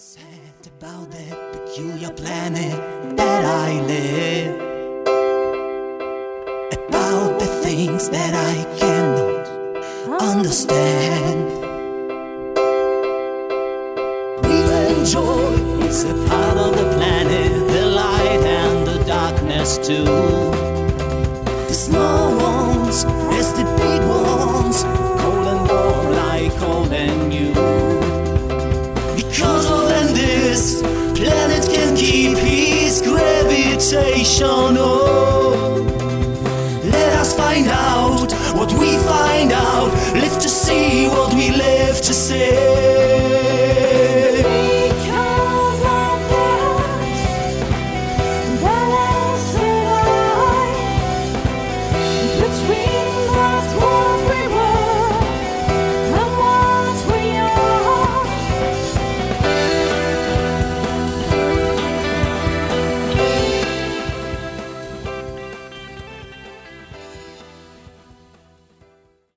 said about that peculiar planet that I live. About the things that I cannot understand. Even joy is a part of the planet, the light and the darkness too. The small ones, as solution. Oh, let us find out what we find out. Live to see what we live to see. Between the two